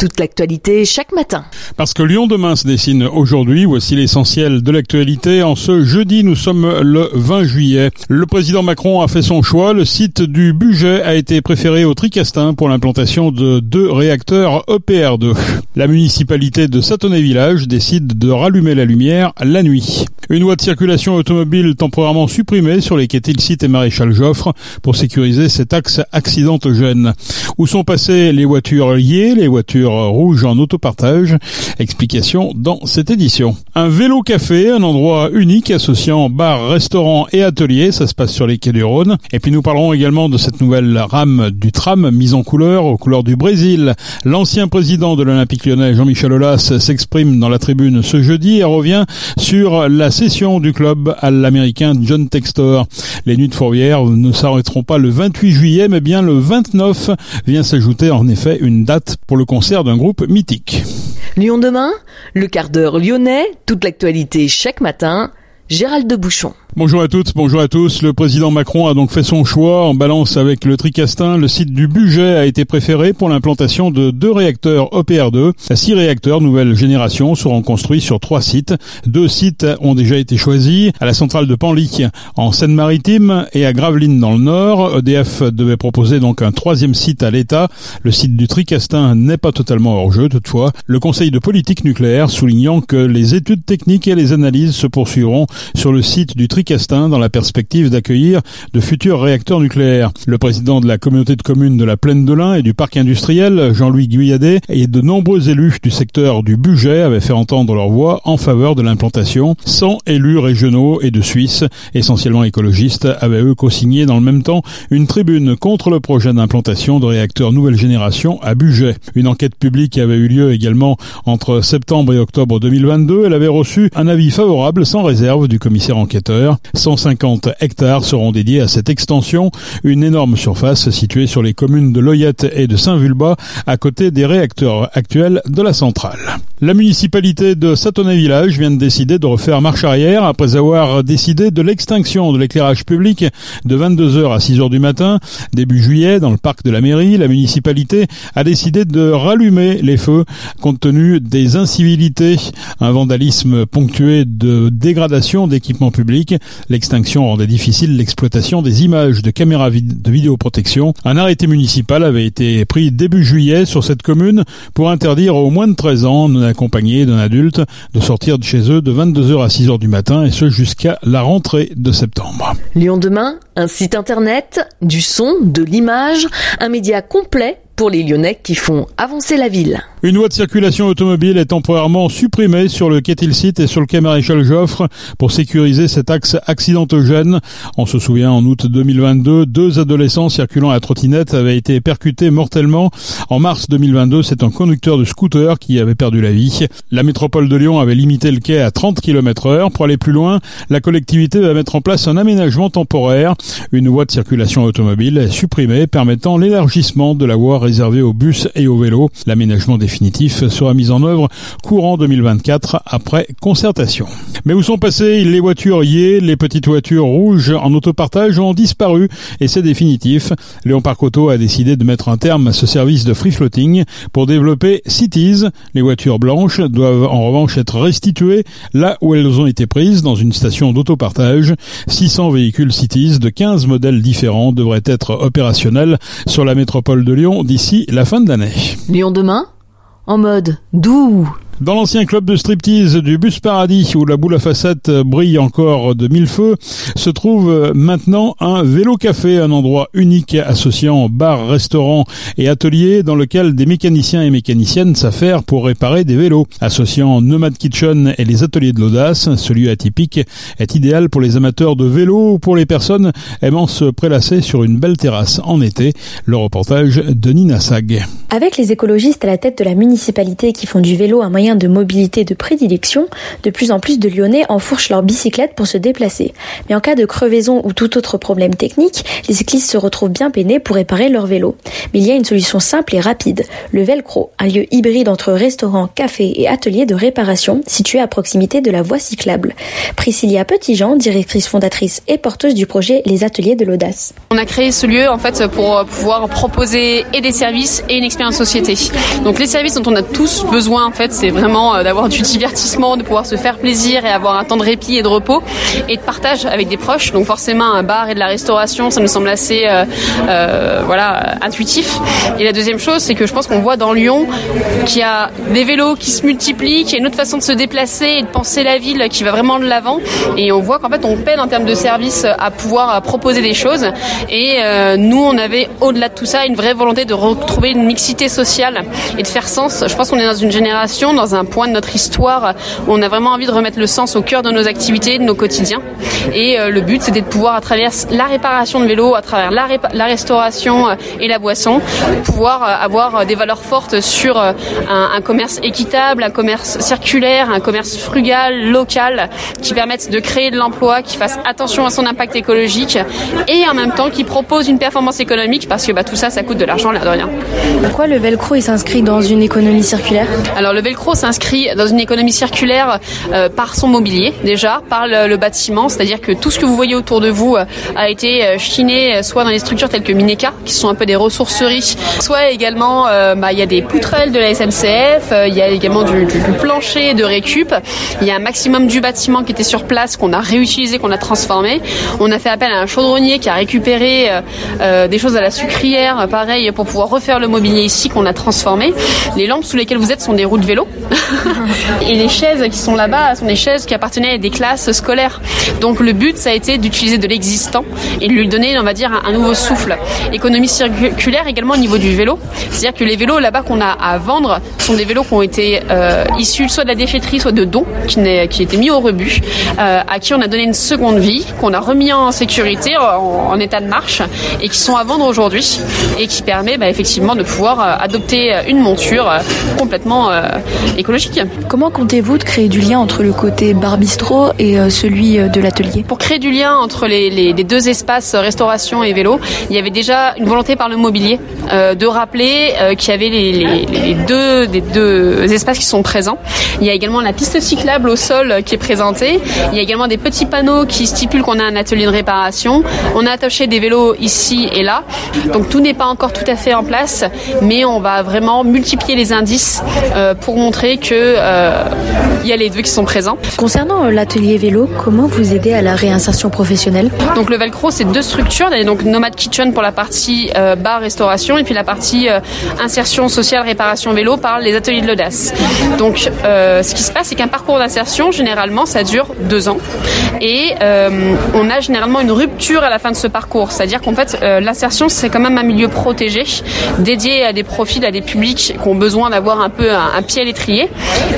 toute l'actualité chaque matin. Parce que Lyon demain se dessine aujourd'hui, voici l'essentiel de l'actualité. En ce jeudi, nous sommes le 20 juillet. Le président Macron a fait son choix. Le site du budget a été préféré au Tricastin pour l'implantation de deux réacteurs EPR2. La municipalité de Satonnet-Village décide de rallumer la lumière la nuit. Une loi de circulation automobile temporairement supprimée sur les quais Tilsit et Maréchal Joffre pour sécuriser cet axe accidentogène. Où sont passées les voitures liées, les voitures rouges en autopartage Explication dans cette édition. Un vélo café, un endroit unique associant bar, restaurant et atelier, ça se passe sur les quais du Rhône. Et puis nous parlerons également de cette nouvelle rame du tram mise en couleur aux couleurs du Brésil. L'ancien président de l'Olympique lyonnais, Jean-Michel Aulas, s'exprime dans la tribune ce jeudi et revient sur la session du club à l'américain John Textor. Les nuits de fourrière ne s'arrêteront pas le 28 juillet, mais bien le 29 vient s'ajouter en effet une date pour le concert d'un groupe mythique. Lyon demain, le quart d'heure lyonnais, toute l'actualité chaque matin, Gérald de Bouchon. Bonjour à toutes, bonjour à tous. Le président Macron a donc fait son choix en balance avec le Tricastin. Le site du budget a été préféré pour l'implantation de deux réacteurs EPR2. Six réacteurs nouvelle génération seront construits sur trois sites. Deux sites ont déjà été choisis à la centrale de Panly en Seine-Maritime et à Gravelines dans le Nord. EDF devait proposer donc un troisième site à l'État. Le site du Tricastin n'est pas totalement hors jeu toutefois. Le Conseil de politique nucléaire soulignant que les études techniques et les analyses se poursuivront sur le site du Tricastin Tricastin dans la perspective d'accueillir de futurs réacteurs nucléaires. Le président de la communauté de communes de la Plaine de l'Ain et du parc industriel, Jean-Louis Guyadet, et de nombreux élus du secteur du budget avaient fait entendre leur voix en faveur de l'implantation. 100 élus régionaux et de Suisse, essentiellement écologistes, avaient eux co-signé dans le même temps une tribune contre le projet d'implantation de réacteurs nouvelle génération à budget. Une enquête publique avait eu lieu également entre septembre et octobre 2022. Elle avait reçu un avis favorable sans réserve du commissaire enquêteur. 150 hectares seront dédiés à cette extension, une énorme surface située sur les communes de Loyette et de Saint-Vulbas, à côté des réacteurs actuels de la centrale. La municipalité de Satonnet-Village vient de décider de refaire marche arrière après avoir décidé de l'extinction de l'éclairage public de 22h à 6h du matin. Début juillet, dans le parc de la mairie, la municipalité a décidé de rallumer les feux compte tenu des incivilités, un vandalisme ponctué de dégradation d'équipements publics. L'extinction rendait difficile l'exploitation des images de caméras de vidéoprotection. Un arrêté municipal avait été pris début juillet sur cette commune pour interdire aux moins de 13 ans accompagné d'un adulte de sortir de chez eux de 22h à 6h du matin et ce jusqu'à la rentrée de septembre. Lyon demain, un site internet, du son, de l'image, un média complet pour les Lyonnais qui font avancer la ville. Une loi de circulation automobile est temporairement supprimée sur le quai Tilsit et sur le quai Maréchal Joffre pour sécuriser cet axe accidentogène. On se souvient, en août 2022, deux adolescents circulant à trottinette avaient été percutés mortellement. En mars 2022, c'est un conducteur de scooter qui avait perdu la vie. La métropole de Lyon avait limité le quai à 30 km heure. Pour aller plus loin, la collectivité va mettre en place un aménagement temporaire. Une loi de circulation automobile est supprimée permettant l'élargissement de la voie réservé aux bus et aux vélos. L'aménagement définitif sera mis en œuvre courant 2024 après concertation. Mais où sont passées les voitures yé Les petites voitures rouges en autopartage ont disparu et c'est définitif. Léon Parc Auto a décidé de mettre un terme à ce service de free floating pour développer Cities. Les voitures blanches doivent en revanche être restituées là où elles ont été prises dans une station d'autopartage. 600 véhicules Cities de 15 modèles différents devraient être opérationnels sur la métropole de Lyon d'ici la fin de l'année. Lyon demain En mode doux dans l'ancien club de striptease du Bus Paradis, où la boule à facettes brille encore de mille feux, se trouve maintenant un vélo-café, un endroit unique associant bar, restaurant et atelier dans lequel des mécaniciens et mécaniciennes s'affairent pour réparer des vélos. Associant Nomad Kitchen et les ateliers de l'audace, ce lieu atypique est idéal pour les amateurs de vélo ou pour les personnes aimant se prélasser sur une belle terrasse en été. Le reportage de Nina Sag. Avec les écologistes à la tête de la municipalité qui font du vélo un moyen de mobilité de prédilection, de plus en plus de Lyonnais enfourchent leur bicyclette pour se déplacer. Mais en cas de crevaison ou tout autre problème technique, les cyclistes se retrouvent bien peinés pour réparer leur vélo. Mais il y a une solution simple et rapide, le Velcro, un lieu hybride entre restaurant, café et atelier de réparation situé à proximité de la voie cyclable. Priscilla Petitjean, directrice fondatrice et porteuse du projet Les Ateliers de l'Audace. On a créé ce lieu en fait pour pouvoir proposer et des services et une expérience société. Donc les services dont on a tous besoin en fait, c'est vraiment euh, d'avoir du divertissement, de pouvoir se faire plaisir et avoir un temps de répit et de repos et de partage avec des proches. Donc forcément un bar et de la restauration, ça nous semble assez euh, euh, voilà intuitif. Et la deuxième chose, c'est que je pense qu'on voit dans Lyon qu'il y a des vélos qui se multiplient, qu'il y a une autre façon de se déplacer et de penser la ville qui va vraiment de l'avant. Et on voit qu'en fait on peine en termes de services à pouvoir proposer des choses. Et nous, on avait au-delà de tout ça une vraie volonté de retrouver une mixité sociale et de faire sens. Je pense qu'on est dans une génération, dans un point de notre histoire où on a vraiment envie de remettre le sens au cœur de nos activités, de nos quotidiens. Et euh, le but, c'était de pouvoir, à travers la réparation de vélos, à travers la, la restauration euh, et la boisson, pouvoir euh, avoir des valeurs fortes sur un, un commerce équitable, un commerce circulaire, un commerce frugal, local, qui permette de créer de l'emploi, qui fasse attention à son impact écologique et en même temps qui propose une performance économique parce que bah, tout ça, ça coûte de l'argent, l'air de rien. Pourquoi le velcro il s'inscrit dans une économie circulaire? Alors le velcro s'inscrit dans une économie circulaire euh, par son mobilier déjà, par le, bâtiment, c'est-à-dire que tout ce que vous voyez autour de vous euh, a été euh, chiné soit dans les structures telles que Mineka, qui sont un peu des ressourceries, soit également bah, il y a des poutrelles de la SNCF, il y a également du, du, plancher de récup, il y a un maximum du bâtiment qui était sur place qu'on a réutilisé, qu'on a transformé. On a fait appel à un chaudronnier qui a récupéré des choses à la sucrière, pareil, pour pouvoir refaire le mobilier ici qu'on a transformé. Les lampes sous lesquelles vous êtes sont des roues de vélo. Et les chaises qui sont là-bas sont des chaises qui appartenaient à des classes scolaires. Donc le but, ça a été d'utiliser de l'existant et de lui donner, on va dire, un, nouveau souffle. Économie circulaire également au niveau du vélo. C'est-à-dire que les vélos là-bas qu'on a à vendre sont des vélos qui ont été euh, issus soit de la déchetterie, soit de dons qui, étaient mis au rebut, euh, à qui on a donné une seconde vie, qu'on a remis en sécurité, en, état de marche, et qui sont à vendre aujourd'hui, et qui permet bah, effectivement de pouvoir euh, adopter une monture complètement écologique. Comment comptez-vous de créer du lien entre le côté bar bistrot et celui de l'atelier? Pour créer du lien entre les, deux espaces restauration et vélo, il y avait déjà une volonté par le mobilier de rappeler qu'il y avait les, deux, des deux espaces qui sont présents. Il y a également la piste cyclable au sol qui est présentée. Il y a également des petits panneaux qui stipulent qu'on a un atelier de réparation. On a attaché des vélos ici et là. Donc tout n'est pas encore tout à fait en place, mais on va vraiment multiplier les indices euh, pour montrer que euh, il y a les deux qui sont présents. Concernant euh, l'atelier vélo, comment vous aidez à la réinsertion professionnelle? Donc le Velcro, c'est deux structures. Il y a donc Nomad Kitchen pour la partie bar restauration et puis la partie insertion sociale réparation vélo par les ateliers de l'audace. Donc ce qui se passe, c'est qu'un parcours d'insertion, généralement, ça dure deux ans et on a généralement une rupture à la fin de ce parcours. C'est-à-dire qu'en fait, l'insertion, c'est quand même un milieu protégé dédié à des profils, à des publics qui ont besoin d'avoir un peu un, pied à l'étrier.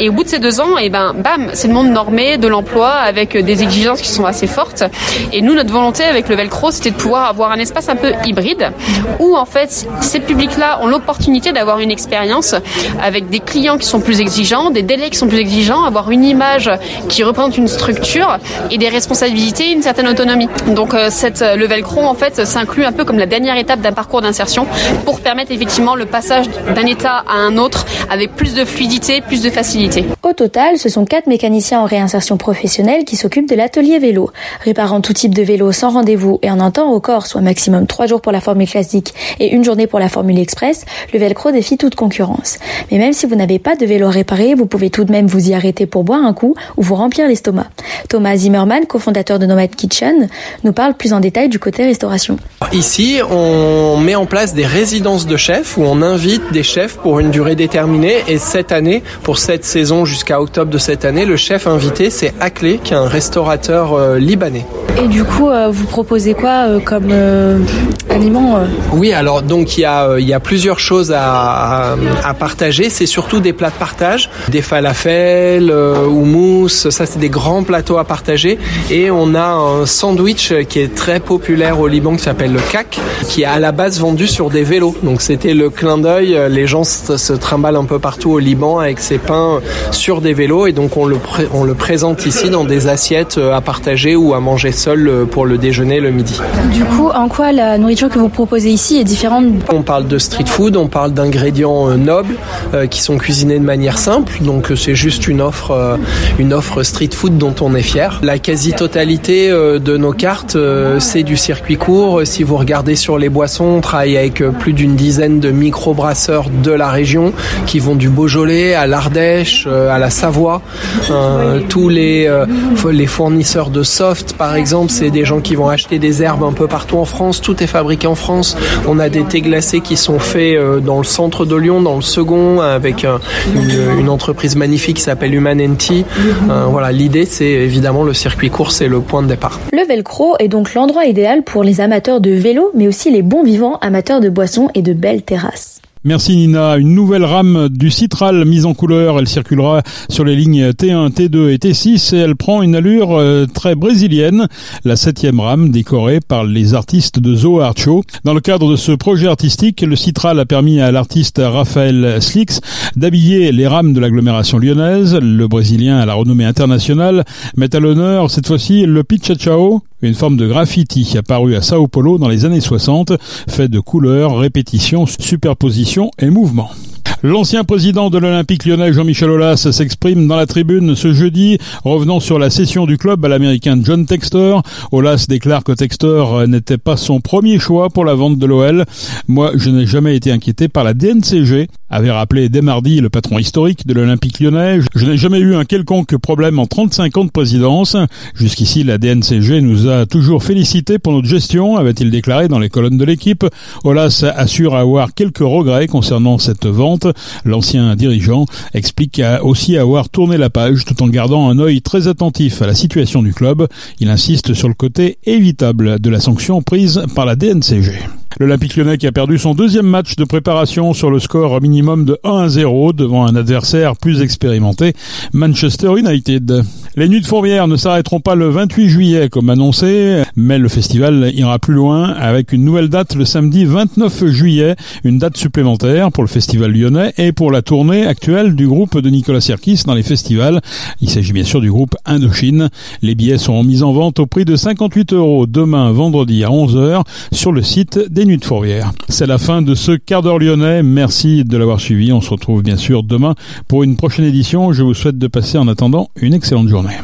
Et au bout de ces deux ans, et eh ben, bam, c'est le monde normé de l'emploi avec des exigences qui sont assez fortes. Et nous, notre volonté avec le Velcro, c'était de pouvoir avoir un espace un peu hybride où en fait ces publics-là ont l'opportunité d'avoir une expérience avec des clients qui sont plus exigeants, des délais qui sont plus exigeants, avoir une image qui représente une structure et des responsabilités, une certaine autonomie. Donc euh, cette, le Velcro en fait s'inclut un peu comme la dernière étape d'un parcours d'insertion pour permettre effectivement le passage d'un état à un autre avec plus de fluidité, plus de facilité. Au total, ce sont quatre mécaniciens en réinsertion professionnelle qui s'occupent de l'atelier vélo, réparant tout type de vélo sans rendez-vous et en un temps record, soit maximum trois jours pour la formule classique et une journée pour la formule express, le Velcro défie toute concurrence. Mais même si vous n'avez pas de vélo réparé, vous pouvez tout de même vous y arrêter pour boire un coup ou vous remplir l'estomac. Thomas Zimmerman, cofondateur de Nomad Kitchen, nous parle plus en détail du côté restauration. Ici, on met en place des résidences de chefs où on invite des chefs pour une durée déterminée. Et cette année, pour cette saison jusqu'à octobre de cette année, le chef invité, c'est Aklé, qui est un restaurateur euh, libanais. Et du coup, euh, vous proposez quoi euh, comme aliment Oui, alors donc il y a, il y a plusieurs choses à, à, partager. C'est surtout des plats de partage, des falafels, ou mousse. Ça, c'est des grands plateaux à partager. Et on a un sandwich qui est très populaire au Liban qui s'appelle le kak, qui est à la base vendu sur des vélos. Donc c'était le clin d'œil. Les gens se, se trimballent un peu partout au Liban avec ses pains sur des vélos et donc on le, on le présente ici dans des assiettes à partager ou à manger seul pour le déjeuner le midi. Du coup, en quoi la nourriture que vous proposez ici est différente On parle de street food, on parle d'ingrédients nobles qui sont cuisinés de manière simple, donc c'est juste une offre, une offre street food dont on est fier. La quasi-totalité de nos cartes, c'est du circuit court. Si vous regardez sur les boissons, on travaille avec plus d'une dizaine de micro-brasseurs de la région qui vont du Beaujolais à l'Ardèche, à la Savoie. tous les, les fournisseurs de soft, par exemple, c'est des gens qui vont acheter des herbes un peu partout en France. Tout est fabriqué en France. On a des thés glacés qui sont faits dans le centre de Lyon, dans le second, avec une, une entreprise magnifique qui s'appelle Humanenti. voilà, l'idée, c'est évidemment le circuit court, c'est le point de départ. Le Velcro est donc l'endroit idéal pour les amateurs de vélo, mais aussi les bons vivants amateurs de boissons et de belles terrasses. Merci Nina. Une nouvelle rame du Citral mise en couleur. Elle circulera sur les lignes T1, T2 et T6 et elle prend une allure euh, très brésilienne. La septième rame décorée par les artistes de Zoo Art. Dans le cadre de ce projet artistique, le Citral a permis à l'artiste Raphaël Slix d'habiller les rames de l'agglomération lyonnaise. Le brésilien à la renommée internationale met à l'honneur cette fois-ci le Pichachao, une forme de graffiti apparue à Sao Paulo dans les années 60, fait de couleurs, répétitions, superpositions et mouvement. L'ancien président de l'Olympique lyonnais Jean-Michel Aulas s'exprime dans la tribune ce jeudi, revenant sur la cession du club à l'américain John Textor. Aulas déclare que Textor n'était pas son premier choix pour la vente de l'OL. Moi, je n'ai jamais été inquiété par la DNCG, avait rappelé dès mardi le patron historique de l'Olympique lyonnais. Je n'ai jamais eu un quelconque problème en 35 ans de présidence. Jusqu'ici, la DNCG nous a toujours félicités pour notre gestion, avait-il déclaré dans les colonnes de l'équipe. Aulas assure avoir quelques regrets concernant cette vente. L'ancien dirigeant explique aussi avoir tourné la page tout en gardant un œil très attentif à la situation du club. Il insiste sur le côté évitable de la sanction prise par la DNCG. L'Olympique lyonnais qui a perdu son deuxième match de préparation sur le score minimum de 1 à 0 devant un adversaire plus expérimenté, Manchester United. Les Nuits de Fourvière ne s'arrêteront pas le 28 juillet comme annoncé, mais le festival ira plus loin avec une nouvelle date le samedi 29 juillet, une date supplémentaire pour le festival lyonnais et pour la tournée actuelle du groupe de Nicolas Sirkis dans les festivals. Il s'agit bien sûr du groupe Indochine. Les billets seront mis en vente au prix de 58 euros demain vendredi à 11h sur le site des C'est la fin de ce quart d'heure lyonnais. Merci de l'avoir suivi. On se retrouve bien sûr demain pour une prochaine édition. Je vous souhaite de passer en attendant une excellente journée.